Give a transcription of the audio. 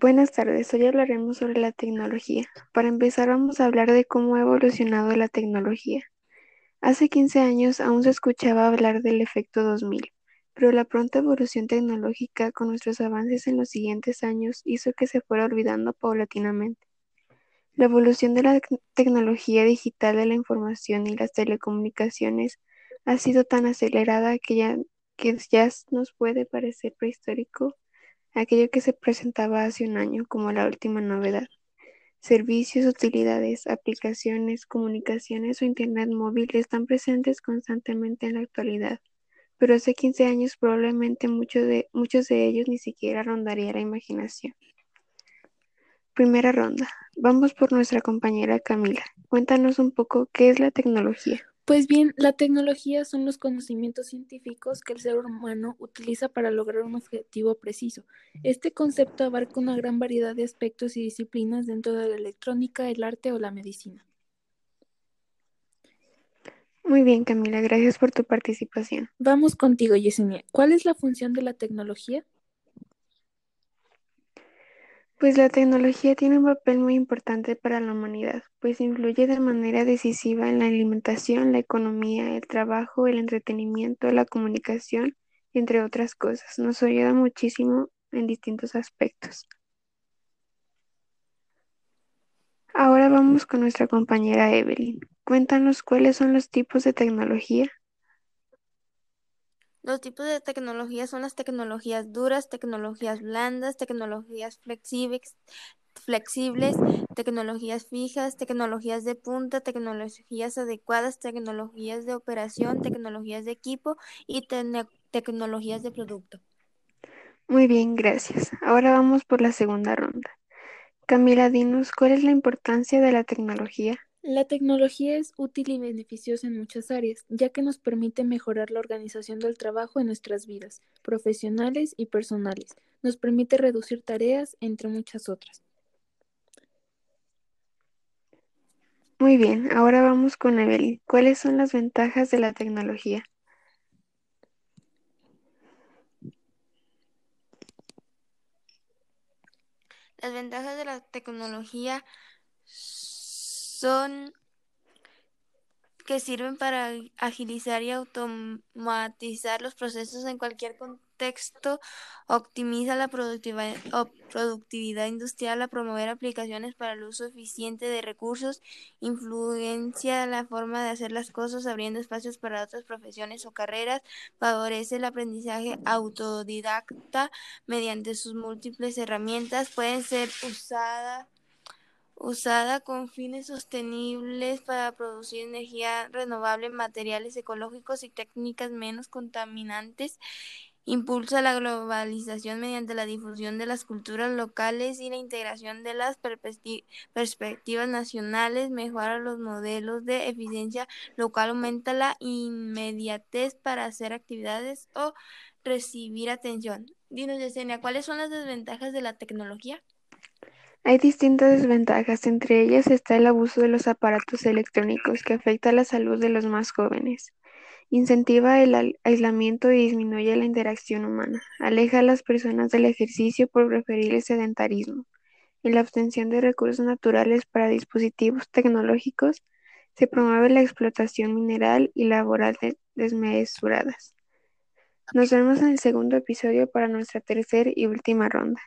Buenas tardes, hoy hablaremos sobre la tecnología. Para empezar vamos a hablar de cómo ha evolucionado la tecnología. Hace 15 años aún se escuchaba hablar del efecto 2000, pero la pronta evolución tecnológica con nuestros avances en los siguientes años hizo que se fuera olvidando paulatinamente. La evolución de la tecnología digital de la información y las telecomunicaciones ha sido tan acelerada que ya, que ya nos puede parecer prehistórico aquello que se presentaba hace un año como la última novedad. Servicios, utilidades, aplicaciones, comunicaciones o Internet móvil están presentes constantemente en la actualidad, pero hace 15 años probablemente muchos de, muchos de ellos ni siquiera rondaría la imaginación. Primera ronda. Vamos por nuestra compañera Camila. Cuéntanos un poco qué es la tecnología. Pues bien, la tecnología son los conocimientos científicos que el ser humano utiliza para lograr un objetivo preciso. Este concepto abarca una gran variedad de aspectos y disciplinas dentro de la electrónica, el arte o la medicina. Muy bien, Camila, gracias por tu participación. Vamos contigo, Yesenia. ¿Cuál es la función de la tecnología? Pues la tecnología tiene un papel muy importante para la humanidad, pues influye de manera decisiva en la alimentación, la economía, el trabajo, el entretenimiento, la comunicación, entre otras cosas. Nos ayuda muchísimo en distintos aspectos. Ahora vamos con nuestra compañera Evelyn. Cuéntanos cuáles son los tipos de tecnología. Los tipos de tecnología son las tecnologías duras, tecnologías blandas, tecnologías flexibles, flexibles, tecnologías fijas, tecnologías de punta, tecnologías adecuadas, tecnologías de operación, tecnologías de equipo y tecnologías de producto. Muy bien, gracias. Ahora vamos por la segunda ronda. Camila, dinos, ¿cuál es la importancia de la tecnología? La tecnología es útil y beneficiosa en muchas áreas, ya que nos permite mejorar la organización del trabajo en nuestras vidas, profesionales y personales. Nos permite reducir tareas, entre muchas otras. Muy bien, ahora vamos con Evelyn. ¿Cuáles son las ventajas de la tecnología? Las ventajas de la tecnología son que sirven para agilizar y automatizar los procesos en cualquier contexto, optimiza la productividad, industrial, a promover aplicaciones para el uso eficiente de recursos, influencia la forma de hacer las cosas, abriendo espacios para otras profesiones o carreras, favorece el aprendizaje autodidacta mediante sus múltiples herramientas, pueden ser usadas usada con fines sostenibles para producir energía renovable, materiales ecológicos y técnicas menos contaminantes. Impulsa la globalización mediante la difusión de las culturas locales y la integración de las perspectivas nacionales, mejora los modelos de eficiencia local, aumenta la inmediatez para hacer actividades o recibir atención. Dinos, Yesenia, ¿cuáles son las desventajas de la tecnología? Hay distintas desventajas, entre ellas está el abuso de los aparatos electrónicos que afecta la salud de los más jóvenes. Incentiva el aislamiento y disminuye la interacción humana. Aleja a las personas del ejercicio por preferir el sedentarismo. En la obtención de recursos naturales para dispositivos tecnológicos se promueve la explotación mineral y laboral desmesuradas. Nos vemos en el segundo episodio para nuestra tercera y última ronda.